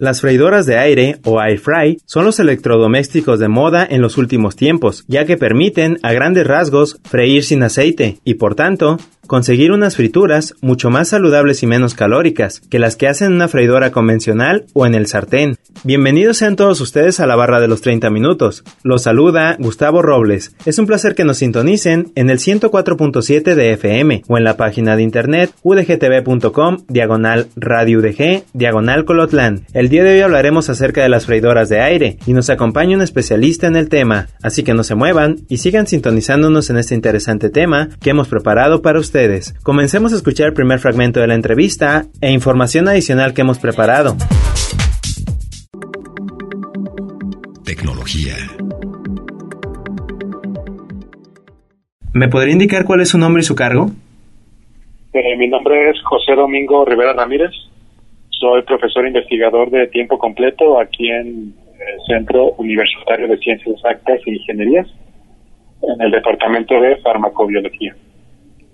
Las freidoras de aire o air fry son los electrodomésticos de moda en los últimos tiempos, ya que permiten a grandes rasgos freír sin aceite y por tanto conseguir unas frituras mucho más saludables y menos calóricas que las que hacen una freidora convencional o en el sartén. Bienvenidos sean todos ustedes a la barra de los 30 minutos. Los saluda Gustavo Robles. Es un placer que nos sintonicen en el 104.7 de FM o en la página de internet udgtv.com diagonal radio udg diagonal colotlán. El día de hoy hablaremos acerca de las freidoras de aire y nos acompaña un especialista en el tema, así que no se muevan y sigan sintonizándonos en este interesante tema que hemos preparado para ustedes. Comencemos a escuchar el primer fragmento de la entrevista e información adicional que hemos preparado. Tecnología. ¿Me podría indicar cuál es su nombre y su cargo? Eh, mi nombre es José Domingo Rivera Ramírez. Soy profesor investigador de tiempo completo aquí en el Centro Universitario de Ciencias Exactas e Ingenierías, en el Departamento de Farmacobiología.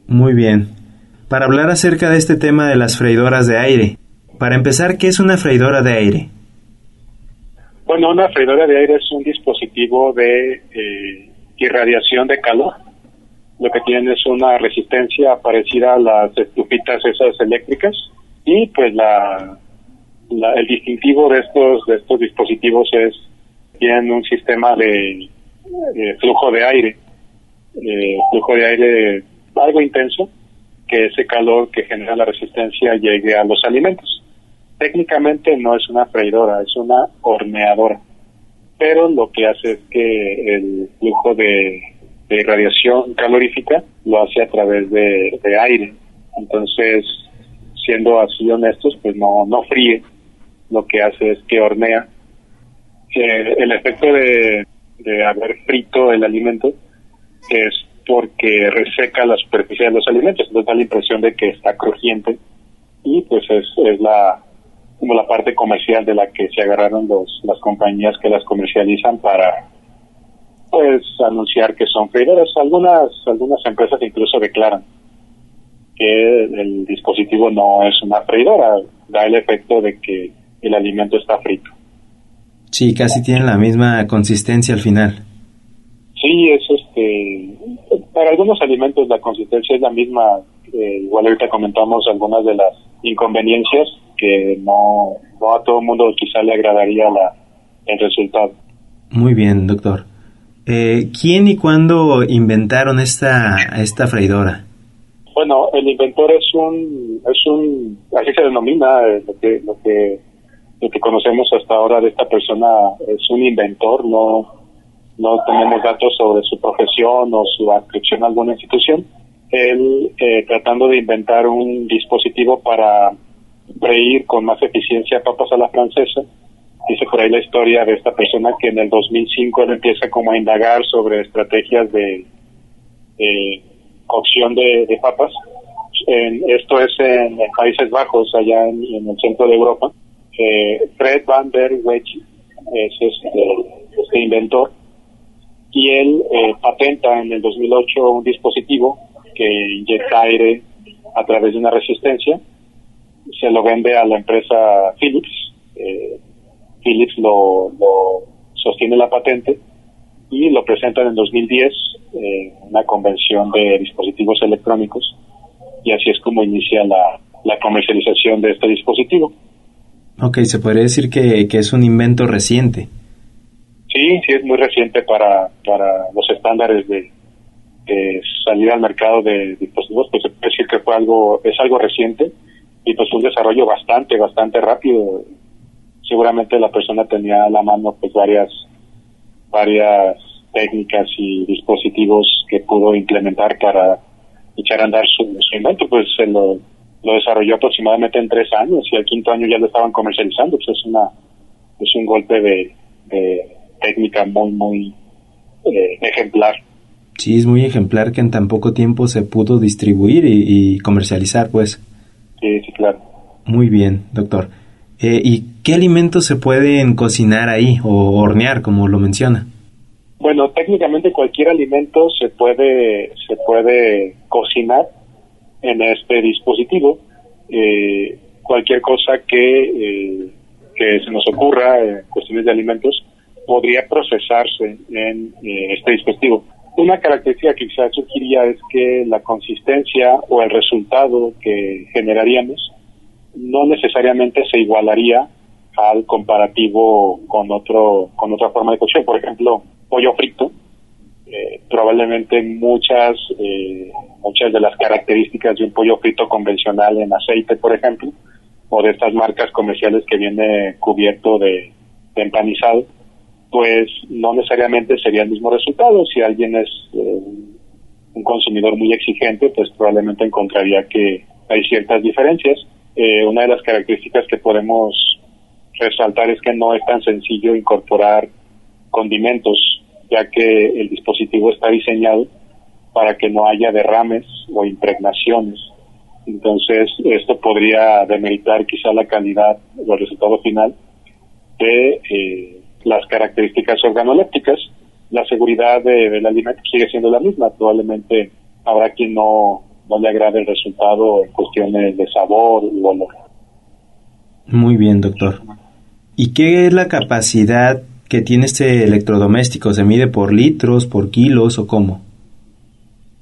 Muy bien. Para hablar acerca de este tema de las freidoras de aire, para empezar, ¿qué es una freidora de aire? Bueno, una freidora de aire es un dispositivo de eh, irradiación de calor. Lo que tiene es una resistencia parecida a las estufitas esas eléctricas y pues la, la el distintivo de estos de estos dispositivos es tienen un sistema de eh, flujo de aire, eh, flujo de aire algo intenso, que ese calor que genera la resistencia llegue a los alimentos. Técnicamente no es una freidora, es una horneadora, pero lo que hace es que el flujo de, de radiación calorífica lo hace a través de, aire. Entonces, siendo así honestos, pues no, no fríe, lo que hace es que hornea. Eh, el efecto de haber frito el alimento es porque reseca la superficie de los alimentos, entonces da la impresión de que está crujiente y pues es, es la como la parte comercial de la que se agarraron los las compañías que las comercializan para pues anunciar que son freidoras. Algunas algunas empresas incluso declaran que el dispositivo no es una freidora, da el efecto de que el alimento está frito. Sí, casi tienen la misma consistencia al final. Sí, es este para algunos alimentos la consistencia es la misma. Eh, igual ahorita comentamos algunas de las inconveniencias que no, no a todo el mundo quizá le agradaría la, el resultado. Muy bien, doctor. Eh, ¿Quién y cuándo inventaron esta, esta freidora? Bueno, el inventor es un, es un, así se denomina eh, lo que, lo que, lo que conocemos hasta ahora de esta persona es un inventor, no, no tenemos datos sobre su profesión o su adscripción a alguna institución. Él eh, tratando de inventar un dispositivo para freír con más eficiencia papas a la francesa. Dice por ahí la historia de esta persona que en el 2005 él empieza como a indagar sobre estrategias de, de cocción de, papas. En, esto es en, en, Países Bajos, allá en, en el centro de Europa. Eh, Fred van der Weghe es este, este inventor y él eh, patenta en el 2008 un dispositivo que inyecta aire a través de una resistencia, se lo vende a la empresa Philips, eh, Philips lo, lo, sostiene la patente y lo presenta en el 2010 en eh, una convención de dispositivos electrónicos y así es como inicia la, comercialización de este dispositivo. Ok, se podría decir que es un invento reciente. Sí, sí es muy reciente para, para los estándares de, de salida al mercado de dispositivos, pues decir que fue algo, es algo reciente y pues un desarrollo bastante, bastante rápido. Seguramente la persona tenía a la mano pues varias, varias técnicas y dispositivos que pudo implementar para echar a andar su, su invento, pues se lo, lo desarrolló aproximadamente en tres años y al quinto año ya lo estaban comercializando, pues es una, es un golpe de, técnica muy, muy eh, ejemplar. Sí, es muy ejemplar que en tan poco tiempo se pudo distribuir y, comercializar, pues. Sí, sí, claro. Muy bien, doctor. Eh, ¿Y qué alimentos se pueden cocinar ahí o hornear, como lo menciona? Bueno, técnicamente cualquier alimento se puede se puede cocinar en este dispositivo. Eh, cualquier cosa que, eh, que se nos ocurra en cuestiones de alimentos podría procesarse en eh, este dispositivo. Una característica que quizás surgiría es que la consistencia o el resultado que generaríamos no necesariamente se igualaría al comparativo con otro con otra forma de cocción. Por ejemplo, pollo frito, eh, probablemente muchas eh, muchas de las características de un pollo frito convencional en aceite, por ejemplo, o de estas marcas comerciales que viene cubierto de, empanizado, pues no necesariamente sería el mismo resultado. Si alguien es eh, un consumidor muy exigente, pues probablemente encontraría que hay ciertas diferencias. una de las características que podemos resaltar es que no es tan sencillo incorporar condimentos ya que el dispositivo está diseñado para que no haya derrames o impregnaciones. Entonces, esto podría demeritar quizá la calidad o el resultado final de eh, las características organolépticas. La seguridad del alimento sigue siendo la misma. Probablemente habrá quien no, no le agrade el resultado en cuestiones de sabor u olor. Muy bien, doctor. ¿Y qué es la capacidad que tiene este electrodoméstico? ¿Se mide por litros, por kilos o cómo?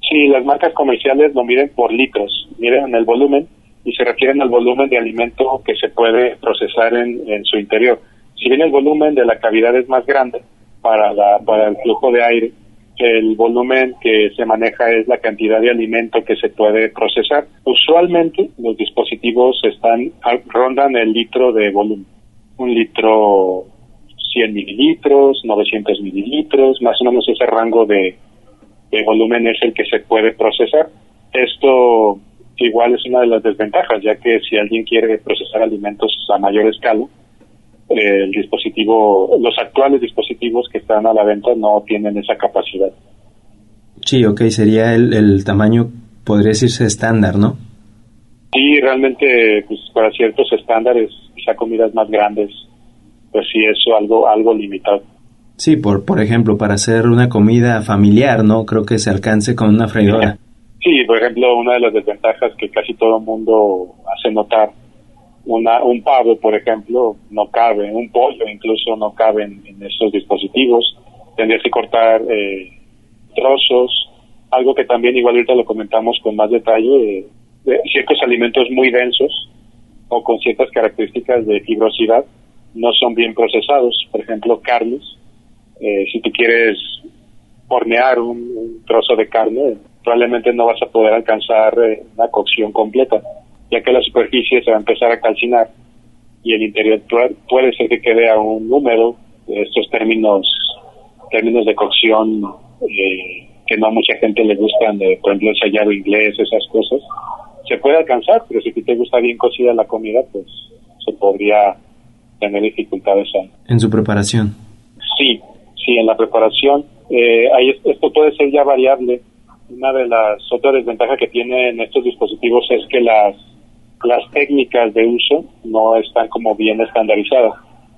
Sí, las marcas comerciales lo miden por litros, miden el volumen y se refieren al volumen de alimento que se puede procesar en, su interior. Si bien el volumen de la cavidad es más grande para, la, para el flujo de aire, el volumen que se maneja es la cantidad de alimento que se puede procesar. Usualmente los dispositivos están rondan el litro de volumen, un litro 100 mililitros, 900 mililitros, más o menos ese rango de, volumen es el que se puede procesar. Esto igual es una de las desventajas, ya que si alguien quiere procesar alimentos a mayor escala, el dispositivo, los actuales dispositivos que están a la venta no tienen esa capacidad. Sí, ok, sería el, el tamaño, podría decirse estándar, ¿no? Sí, realmente, pues para ciertos estándares, quizá comidas más grandes, pues sí es algo, algo limitado. Sí, por, por ejemplo, para hacer una comida familiar, ¿no? Creo que se alcance con una freidora. Sí, por ejemplo, una de las desventajas que casi todo el mundo hace notar, una, un pavo, por ejemplo, no cabe, un pollo incluso no cabe en, estos dispositivos. Tendrías que cortar eh, trozos, algo que también igual ahorita lo comentamos con más detalle, eh, ciertos alimentos muy densos o con ciertas características de fibrosidad no son bien procesados. Por ejemplo, carnes. Eh, si tú quieres hornear un, trozo de carne, probablemente no vas a poder alcanzar eh, una cocción completa, ya que la superficie se va a empezar a calcinar y el interior puede ser que quede aún húmedo. Estos términos, términos de cocción eh, que no a mucha gente le gustan, de, por ejemplo, el sellado inglés, esas cosas, se puede alcanzar, pero si te gusta bien cocida la comida, pues se podría tener dificultades en su preparación. Sí, sí, en la preparación. Eh, ahí esto puede ser ya variable. Una de las otras desventajas que tienen estos dispositivos es que las las técnicas de uso no están como bien estandarizadas.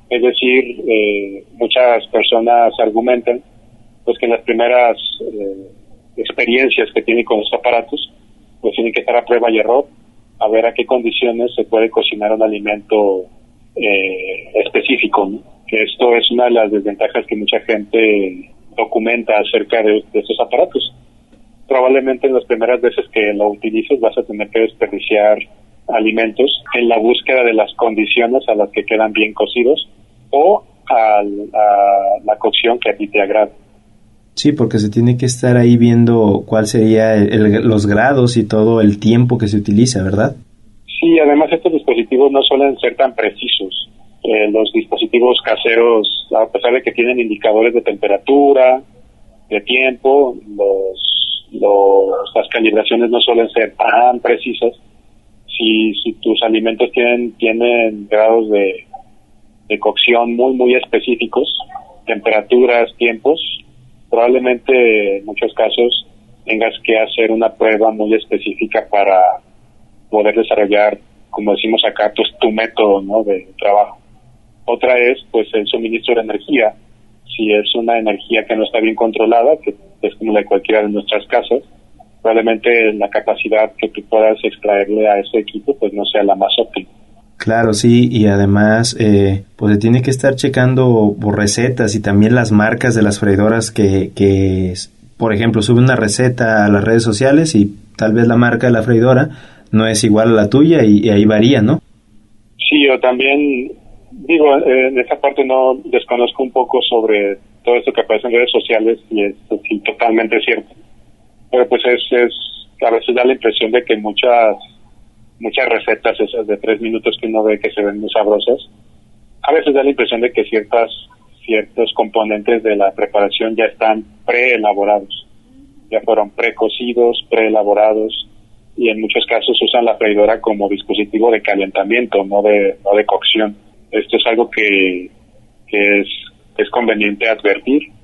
Es decir, eh, muchas personas argumentan pues que las primeras eh, experiencias que tienen con los aparatos, pues tienen que estar a prueba y error, a ver a qué condiciones se puede cocinar un alimento eh, específico. Que esto es una de las desventajas que mucha gente documenta acerca de, estos aparatos. Probablemente en las primeras veces que lo utilices vas a tener que desperdiciar alimentos en la búsqueda de las condiciones a las que quedan bien cocidos o a, la cocción que a ti te agrada. Sí, porque se tiene que estar ahí viendo cuál sería los grados y todo el tiempo que se utiliza, ¿verdad? Sí, además estos dispositivos no suelen ser tan precisos. Eh, los dispositivos caseros, a pesar de que tienen indicadores de temperatura, de tiempo, los, los, las calibraciones no suelen ser tan precisas. Si, si tus alimentos tienen, tienen grados de, de cocción muy, muy específicos, temperaturas, tiempos, probablemente en muchos casos tengas que hacer una prueba muy específica para poder desarrollar, como decimos acá, pues tu método ¿no? de trabajo. Otra es pues el suministro de energía. Si es una energía que no está bien controlada, que es como la de cualquiera de nuestras casas, probablemente la capacidad que tú puedas extraerle a ese equipo pues no sea la más óptima. Claro, sí, y además, eh, pues se tiene que estar checando por recetas y también las marcas de las freidoras que, que, por ejemplo, sube una receta a las redes sociales y tal vez la marca de la freidora no es igual a la tuya y, ahí varía, ¿no? Sí, yo también digo, eh, en esa parte no desconozco un poco sobre todo esto que aparece en redes sociales y es totalmente cierto. Pero pues es, es, a veces da la impresión de que muchas muchas recetas esas de tres minutos que uno ve que se ven muy sabrosas, a veces da la impresión de que ciertas ciertos componentes de la preparación ya están preelaborados, ya fueron precocidos, preelaborados y en muchos casos usan la freidora como dispositivo de calentamiento, no de no de cocción. Esto es algo que, que es es conveniente advertir.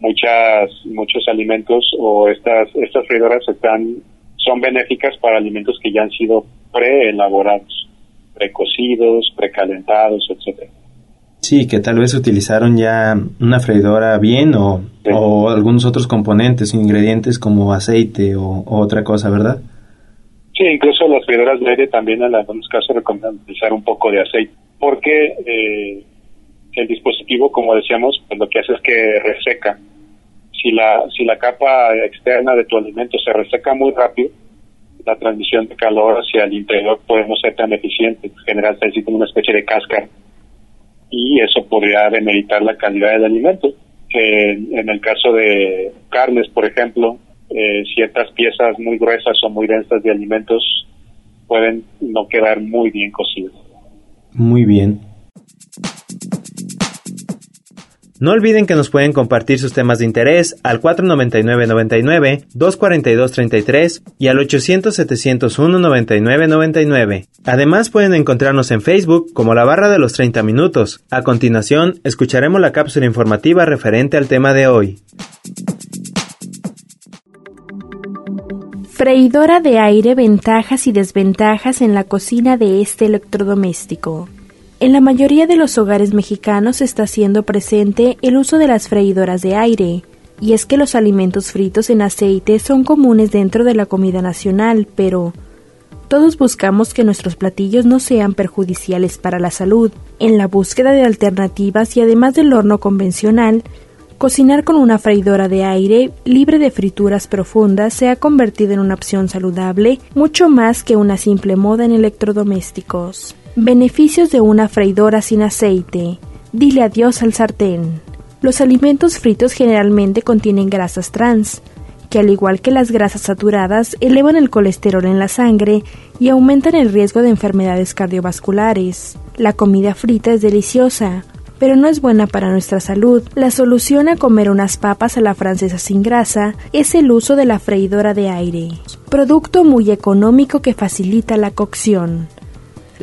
Muchas muchos alimentos o estas estas freidoras están son benéficas para alimentos que ya han sido preelaborados, precocidos, precalentados, etcétera. Sí, que tal vez utilizaron ya una freidora bien o, o algunos otros componentes, ingredientes como aceite o, otra cosa, ¿verdad? Sí, incluso las freidoras de aire también en algunos casos recomiendan utilizar un poco de aceite, porque eh, el dispositivo, como decíamos, pues lo que hace es que reseca. Si la, si la capa externa de tu alimento se reseca muy rápido, la transmisión de calor hacia el interior puede no ser tan eficiente, generalmente así como una especie de cáscara y eso podría demeritar la calidad del alimento. en el caso de carnes, por ejemplo, eh, ciertas piezas muy gruesas o muy densas de alimentos pueden no quedar muy bien cocidas. Muy bien. No olviden que nos pueden compartir sus temas de interés al 499-99, 242-33 y al 800-701-9999. Además pueden encontrarnos en Facebook como la barra de los 30 minutos. A continuación, escucharemos la cápsula informativa referente al tema de hoy. Freidora de aire, ventajas y desventajas en la cocina de este electrodoméstico. En la mayoría de los hogares mexicanos está haciendo presente el uso de las freidoras de aire, y es que los alimentos fritos en aceite son comunes dentro de la comida nacional, pero todos buscamos que nuestros platillos no sean perjudiciales para la salud. En la búsqueda de alternativas y además del horno convencional, cocinar con una freidora de aire libre de frituras profundas se ha convertido en una opción saludable mucho más que una simple moda en electrodomésticos. Beneficios de una freidora sin aceite. Dile adiós al sartén. Los alimentos fritos generalmente contienen grasas trans, que al igual que las grasas saturadas elevan el colesterol en la sangre y aumentan el riesgo de enfermedades cardiovasculares. La comida frita es deliciosa, pero no es buena para nuestra salud. La solución a comer unas papas a la francesa sin grasa es el uso de la freidora de aire, producto muy económico que facilita la cocción.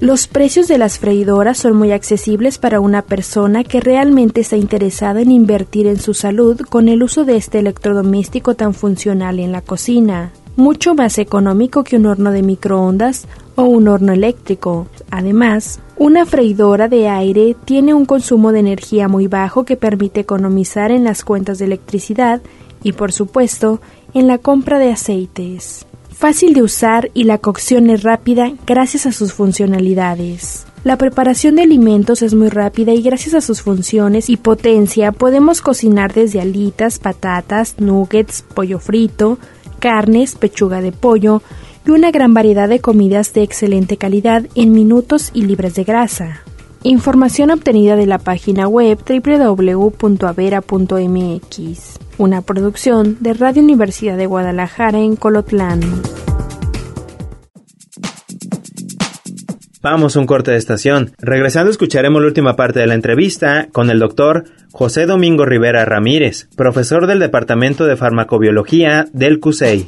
Los precios de las freidoras son muy accesibles para una persona que realmente está interesada en invertir en su salud con el uso de este electrodoméstico tan funcional en la cocina, mucho más económico que un horno de microondas o un horno eléctrico. Además, una freidora de aire tiene un consumo de energía muy bajo que permite economizar en las cuentas de electricidad y, por supuesto, en la compra de aceites fácil de usar y la cocción es rápida gracias a sus funcionalidades. La preparación de alimentos es muy rápida y gracias a sus funciones y potencia podemos cocinar desde alitas, patatas, nuggets, pollo frito, carnes, pechuga de pollo y una gran variedad de comidas de excelente calidad en minutos y libres de grasa. Información obtenida de la página web www.avera.mx una producción de Radio Universidad de Guadalajara en Colotlán. Vamos a un corte de estación. Regresando escucharemos la última parte de la entrevista con el doctor José Domingo Rivera Ramírez, profesor del Departamento de Farmacobiología del CUSEI.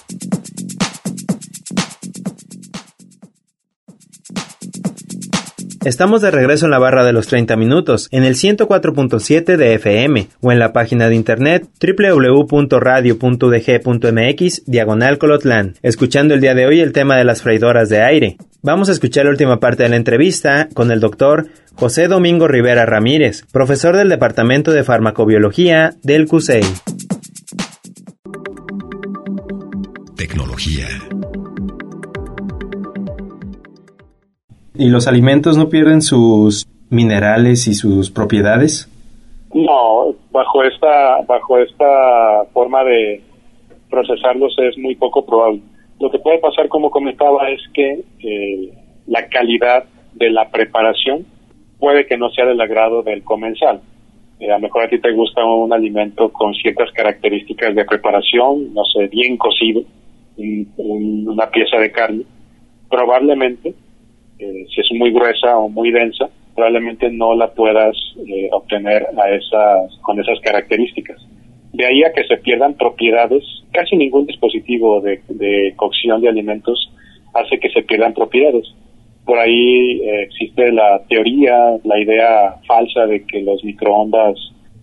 Estamos de regreso en la barra de los 30 minutos, en el 104.7 de FM o en la página de internet www.radio.udg.mx diagonal Colotlán, escuchando el día de hoy el tema de las freidoras de aire. Vamos a escuchar la última parte de la entrevista con el doctor José Domingo Rivera Ramírez, profesor del Departamento de Farmacobiología del CUSEI. Tecnología. ¿Y los alimentos no pierden sus minerales y sus propiedades? No, bajo esta bajo esta forma de procesarlos es muy poco probable. Lo que puede pasar, como comentaba, es que eh, la calidad de la preparación puede que no sea del agrado del comensal. Eh, a lo mejor a ti te gusta un alimento con ciertas características de preparación, no sé, bien cocido, una pieza de carne. Probablemente eh, si es muy gruesa o muy densa, probablemente no la puedas eh, obtener a esas, con esas características. De ahí a que se pierdan propiedades, casi ningún dispositivo de, cocción de alimentos hace que se pierdan propiedades. Por ahí eh, existe la teoría, la idea falsa de que los microondas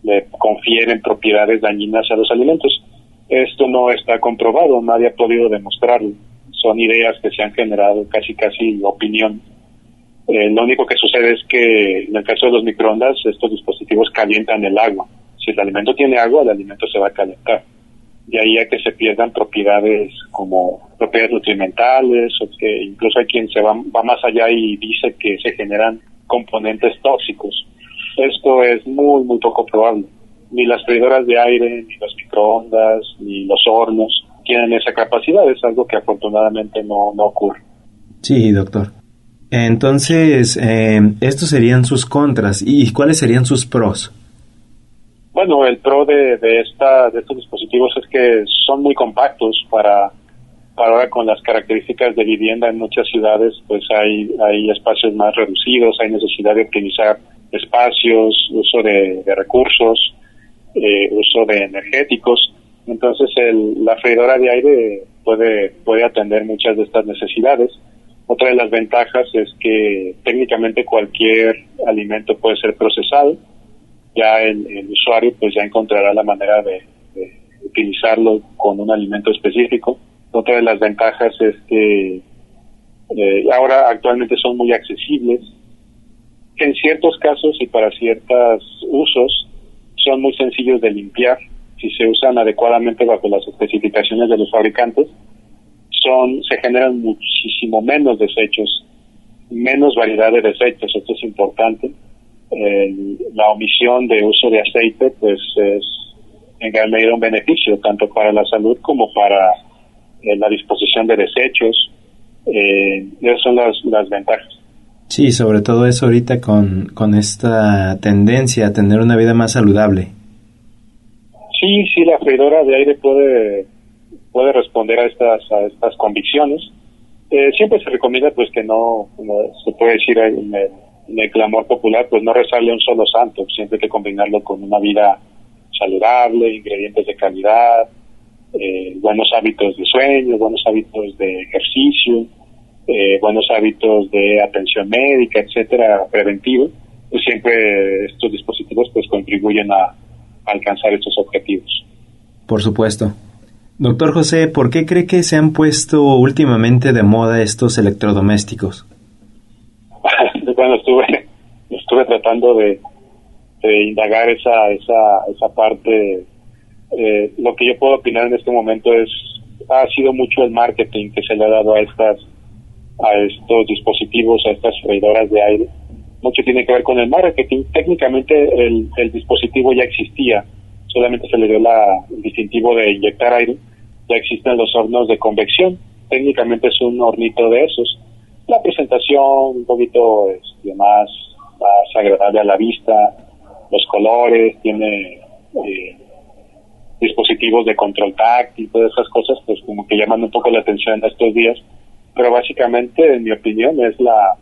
le confieren propiedades dañinas a los alimentos. Esto no está comprobado, nadie ha podido demostrarlo son ideas que se han generado, casi casi opinión. Eh, lo único que sucede es que en el caso de los microondas, estos dispositivos calientan el agua. Si el alimento tiene agua, el alimento se va a calentar. De ahí a que se pierdan propiedades como propiedades nutrimentales, o que incluso hay quien se va, va más allá y dice que se generan componentes tóxicos. Esto es muy, muy poco probable. Ni las freidoras de aire, ni los microondas, ni los hornos tienen esa capacidad, es algo que afortunadamente no, no ocurre. Sí, doctor. Entonces, eh, estos serían sus contras. ¿Y cuáles serían sus pros? Bueno, el pro de, de, esta, de estos dispositivos es que son muy compactos para, para ahora con las características de vivienda en muchas ciudades, pues hay, hay espacios más reducidos, hay necesidad de optimizar espacios, uso de, recursos, eh, uso de energéticos. Entonces el, la freidora de aire puede, puede atender muchas de estas necesidades. Otra de las ventajas es que técnicamente cualquier alimento puede ser procesado. Ya el, usuario pues ya encontrará la manera de, utilizarlo con un alimento específico. Otra de las ventajas es que eh, ahora actualmente son muy accesibles. En ciertos casos y para ciertos usos son muy sencillos de limpiar si se usan adecuadamente bajo las especificaciones de los fabricantes, son se generan muchísimo menos desechos, menos variedad de desechos, esto es importante. la omisión de uso de aceite pues es en gran medida un beneficio tanto para la salud como para eh, la disposición de desechos. Eh, esas son las, las ventajas. Sí, sobre todo eso ahorita con, con esta tendencia a tener una vida más saludable. Sí, sí, la freidora de aire puede puede responder a estas a estas convicciones. Eh, siempre se recomienda pues que no, se puede decir en el, clamor popular, pues no rezarle un solo santo, siempre hay que combinarlo con una vida saludable, ingredientes de calidad, eh, buenos hábitos de sueño, buenos hábitos de ejercicio, eh, buenos hábitos de atención médica, etcétera, preventivo, pues siempre estos dispositivos pues contribuyen a, alcanzar estos objetivos. Por supuesto. Doctor José, ¿por qué cree que se han puesto últimamente de moda estos electrodomésticos? bueno, estuve, estuve tratando de, indagar esa, esa, esa parte. Eh, lo que yo puedo opinar en este momento es, ha sido mucho el marketing que se le ha dado a estas, a estos dispositivos, a estas freidoras de aire mucho tiene que ver con el marketing. Técnicamente el, dispositivo ya existía, solamente se le dio la, el distintivo de inyectar aire. Ya existen los hornos de convección, técnicamente es un hornito de esos. La presentación un poquito este, más, más agradable a la vista, los colores, tiene eh, dispositivos de control táctil, todas esas cosas, pues como que llaman un poco la atención en estos días. Pero básicamente, en mi opinión, es la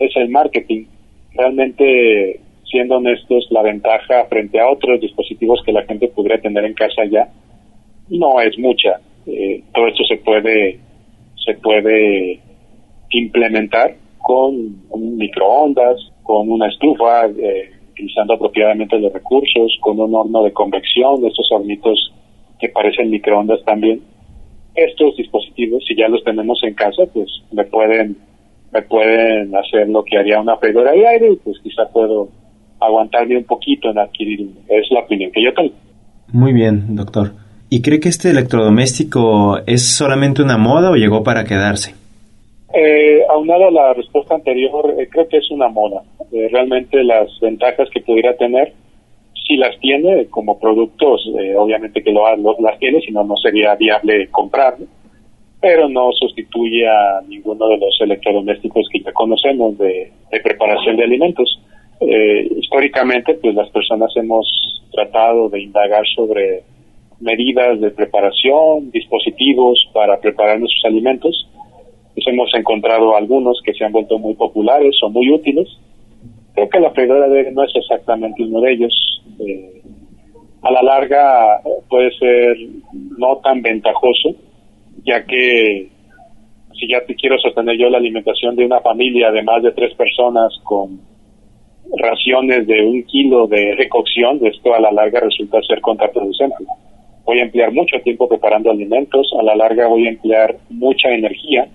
es el marketing. Realmente, siendo honestos, la ventaja frente a otros dispositivos que la gente podría tener en casa ya no es mucha. Eh, todo esto se puede se puede implementar con un microondas, con una estufa, eh, utilizando apropiadamente los recursos, con un horno de convección, estos hornitos que parecen microondas también. Estos dispositivos, si ya los tenemos en casa, pues me pueden me pueden hacer lo que haría una freidora de aire y pues quizá puedo aguantarme un poquito en adquirir. Es la opinión que yo tengo. Muy bien, doctor. ¿Y cree que este electrodoméstico es solamente una moda o llegó para quedarse? Eh, aunado a la respuesta anterior, eh, creo que es una moda. Eh, realmente las ventajas que pudiera tener, si las tiene como productos, eh, obviamente que lo, las tiene, si no, no sería viable comprarlo, pero no sustituye a ninguno de los electrodomésticos que ya conocemos de, preparación de alimentos. históricamente, pues las personas hemos tratado de indagar sobre medidas de preparación, dispositivos para preparar nuestros alimentos. Pues hemos encontrado algunos que se han vuelto muy populares o muy útiles. Creo que la freidora de no es exactamente uno de ellos. Eh, a la larga puede ser no tan ventajoso, ya que si ya te quiero sostener yo la alimentación de una familia de más de tres personas con raciones de un kilo de recocción, esto a la larga resulta ser contraproducente voy a emplear mucho tiempo preparando alimentos, a la larga voy a emplear mucha energía,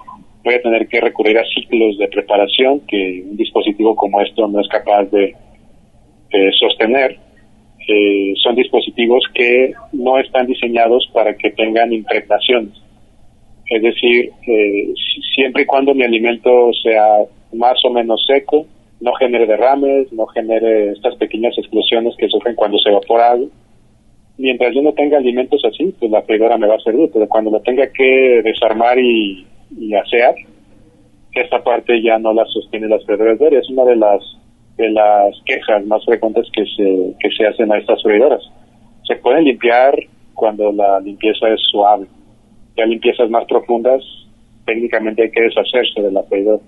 voy a tener que recurrir a ciclos de preparación que un dispositivo como esto no es capaz de, sostener. Eh, son dispositivos que no están diseñados para que tengan impregnaciones. Es decir, eh, siempre y cuando mi alimento sea más o menos seco, no genere derrames, no genere estas pequeñas explosiones que sufren cuando se evapora algo, mientras yo no tenga alimentos así, pues la freidora me va a servir, pero cuando lo tenga que desarmar y, y asear, esta parte ya no la sostiene las freidoras de. Es una de las de las quejas más frecuentes que se, que se hacen a estas freidoras. Se pueden limpiar cuando la limpieza es suave. Ya limpiezas más profundas, técnicamente hay que deshacerse de la freidora.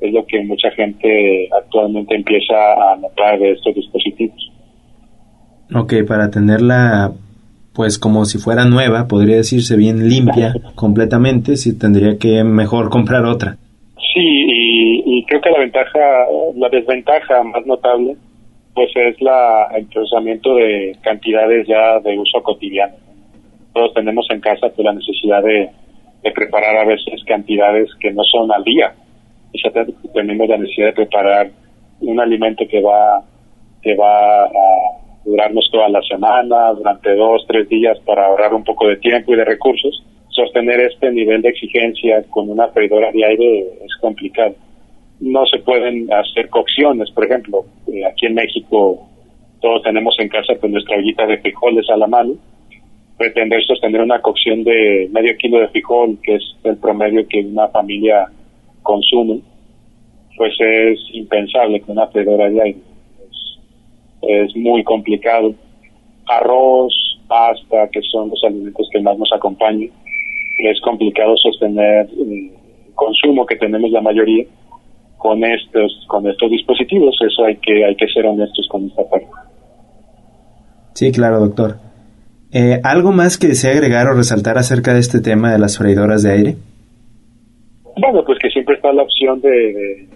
Es lo que mucha gente actualmente empieza a notar de estos dispositivos. Ok, para tenerla pues como si fuera nueva, podría decirse bien limpia completamente, si tendría que mejor comprar otra. Sí, y, creo que la ventaja, la desventaja más notable, pues es la, el procesamiento de cantidades ya de uso cotidiano. Todos tenemos en casa pues, la necesidad de, preparar a veces cantidades que no son al día. Y ya tenemos la necesidad de preparar un alimento que va, que va a durarnos toda la semana, durante dos, tres días para ahorrar un poco de tiempo y de recursos, sostener este nivel de exigencia con una freidora de aire es complicado. No se pueden hacer cocciones, por ejemplo, eh, aquí en México todos tenemos en casa pues nuestra ollita de frijoles a la mano. Pretender sostener una cocción de medio kilo de frijol, que es el promedio que una familia consume, pues es impensable con una freidora de aire es muy complicado. Arroz, pasta, que son los alimentos que más nos acompañan, es complicado sostener el consumo que tenemos la mayoría con estos con estos dispositivos. Eso hay que hay que ser honestos con esta parte. Sí, claro, doctor. Eh, ¿Algo más que desea agregar o resaltar acerca de este tema de las freidoras de aire? Bueno, pues que siempre está la opción de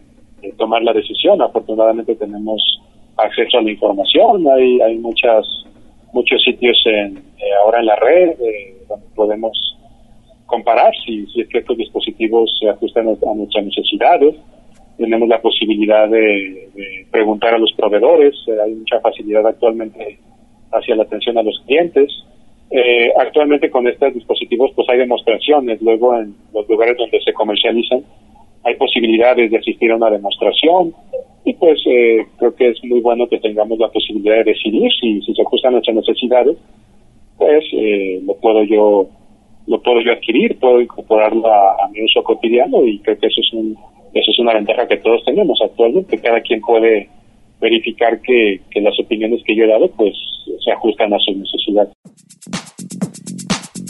tomar la decisión. Afortunadamente tenemos acceso a la información, hay, hay muchas muchos sitios en, eh, ahora en la red eh, donde podemos comparar si, si es que estos dispositivos se ajustan a nuestras necesidades. Tenemos la posibilidad de, preguntar a los proveedores, eh, hay mucha facilidad actualmente hacia la atención a los clientes. actualmente con estos dispositivos pues hay demostraciones, luego en los lugares donde se comercializan hay posibilidades de asistir a una demostración, y pues eh, creo que es muy bueno que tengamos la posibilidad de decidir si, si se ajustan nuestras necesidades, pues eh, lo puedo yo lo puedo yo adquirir, puedo incorporarlo a, mi uso cotidiano y creo que eso es un eso es una ventaja que todos tenemos actualmente, cada quien puede verificar que, que las opiniones que yo he dado pues se ajustan a su necesidad.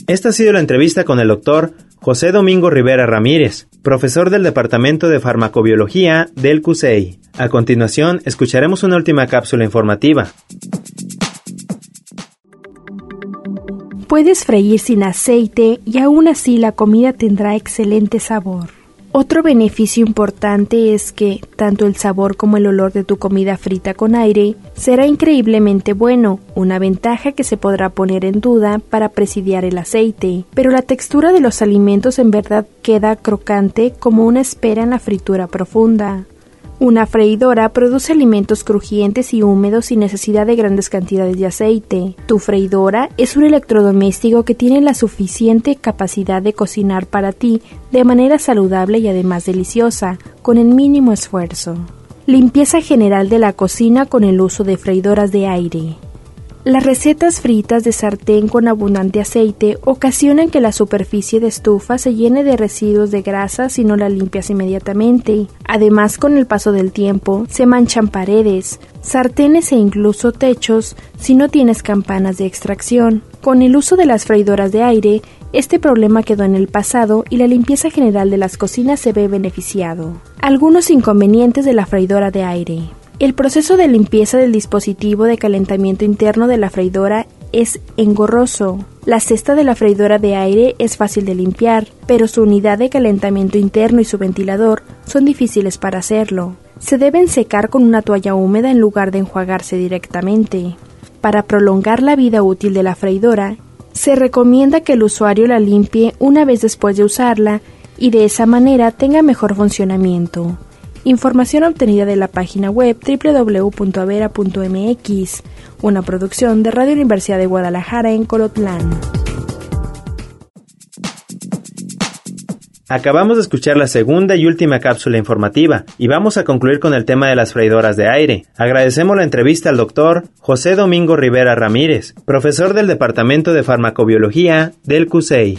Esta ha sido la entrevista con el doctor José Domingo Rivera Ramírez, profesor del Departamento de Farmacobiología del CUSEI. A continuación, escucharemos una última cápsula informativa. Puedes freír sin aceite y aún así la comida tendrá excelente sabor. Otro beneficio importante es que tanto el sabor como el olor de tu comida frita con aire será increíblemente bueno, una ventaja que se podrá poner en duda para presidiar el aceite, pero la textura de los alimentos en verdad queda crocante como una espera en la fritura profunda. Una freidora produce alimentos crujientes y húmedos sin necesidad de grandes cantidades de aceite. Tu freidora es un electrodoméstico que tiene la suficiente capacidad de cocinar para ti de manera saludable y además deliciosa, con el mínimo esfuerzo. Limpieza general de la cocina con el uso de freidoras de aire. Las recetas fritas de sartén con abundante aceite ocasionan que la superficie de estufa se llene de residuos de grasa si no la limpias inmediatamente. Además, con el paso del tiempo, se manchan paredes, sartenes e incluso techos si no tienes campanas de extracción. Con el uso de las freidoras de aire, este problema quedó en el pasado y la limpieza general de las cocinas se ve beneficiado. Algunos inconvenientes de la freidora de aire. El proceso de limpieza del dispositivo de calentamiento interno de la freidora es engorroso. La cesta de la freidora de aire es fácil de limpiar, pero su unidad de calentamiento interno y su ventilador son difíciles para hacerlo. Se deben secar con una toalla húmeda en lugar de enjuagarse directamente. Para prolongar la vida útil de la freidora, se recomienda que el usuario la limpie una vez después de usarla y de esa manera tenga mejor funcionamiento. Información obtenida de la página web www.avera.mx, una producción de Radio Universidad de Guadalajara en Colotlán. Acabamos de escuchar la segunda y última cápsula informativa y vamos a concluir con el tema de las freidoras de aire. Agradecemos la entrevista al doctor José Domingo Rivera Ramírez, profesor del Departamento de Farmacobiología del CUSEI.